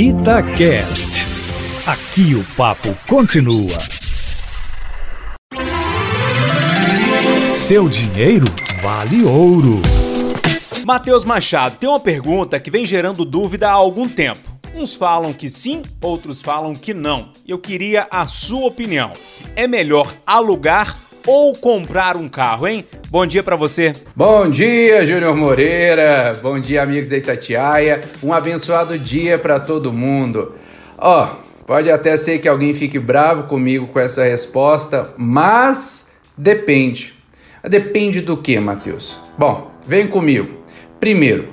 Itacast. Aqui o papo continua. Seu dinheiro vale ouro. Matheus Machado, tem uma pergunta que vem gerando dúvida há algum tempo. Uns falam que sim, outros falam que não. Eu queria a sua opinião. É melhor alugar ou comprar um carro, hein? Bom dia para você. Bom dia, Júnior Moreira. Bom dia, amigos da Itatiaia. Um abençoado dia para todo mundo. Ó, oh, pode até ser que alguém fique bravo comigo com essa resposta, mas depende. Depende do que, Matheus? Bom, vem comigo. Primeiro,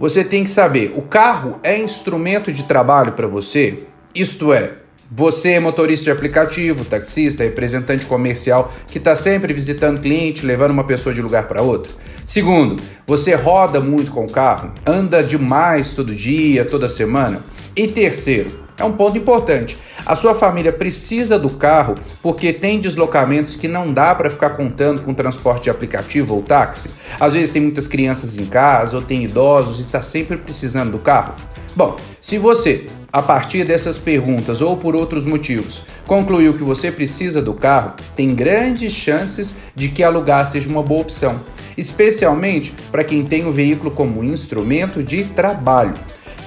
você tem que saber: o carro é instrumento de trabalho para você? Isto é, você é motorista de aplicativo, taxista, representante comercial que está sempre visitando cliente, levando uma pessoa de lugar para outro. Segundo, você roda muito com o carro, anda demais todo dia, toda semana. E terceiro, é um ponto importante. A sua família precisa do carro porque tem deslocamentos que não dá para ficar contando com transporte de aplicativo ou táxi. Às vezes tem muitas crianças em casa ou tem idosos e está sempre precisando do carro. Bom, se você, a partir dessas perguntas ou por outros motivos, concluiu que você precisa do carro, tem grandes chances de que alugar seja uma boa opção, especialmente para quem tem o veículo como instrumento de trabalho.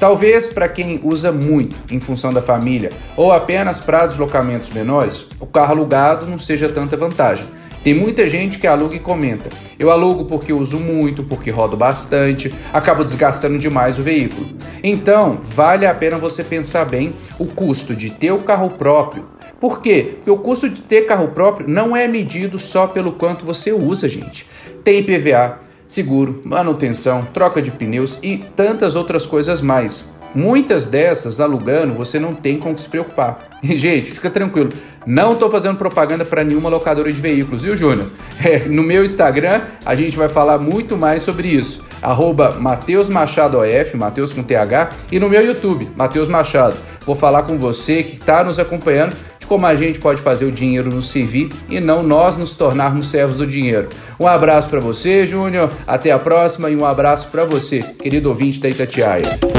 Talvez para quem usa muito em função da família ou apenas para deslocamentos menores, o carro alugado não seja tanta vantagem. Tem muita gente que aluga e comenta. Eu alugo porque uso muito, porque rodo bastante, acabo desgastando demais o veículo. Então, vale a pena você pensar bem o custo de ter o carro próprio. Por quê? Porque o custo de ter carro próprio não é medido só pelo quanto você usa, gente. Tem PVA, seguro, manutenção, troca de pneus e tantas outras coisas mais. Muitas dessas, alugando, você não tem com que se preocupar. E, gente, fica tranquilo. Não estou fazendo propaganda para nenhuma locadora de veículos, viu, Júnior? É, no meu Instagram, a gente vai falar muito mais sobre isso. Arroba Mateus Machado OF, com TH, e no meu YouTube, Mateus Machado. Vou falar com você que está nos acompanhando de como a gente pode fazer o dinheiro nos servir e não nós nos tornarmos servos do dinheiro. Um abraço para você, Júnior. Até a próxima e um abraço para você, querido ouvinte da Itatiaia.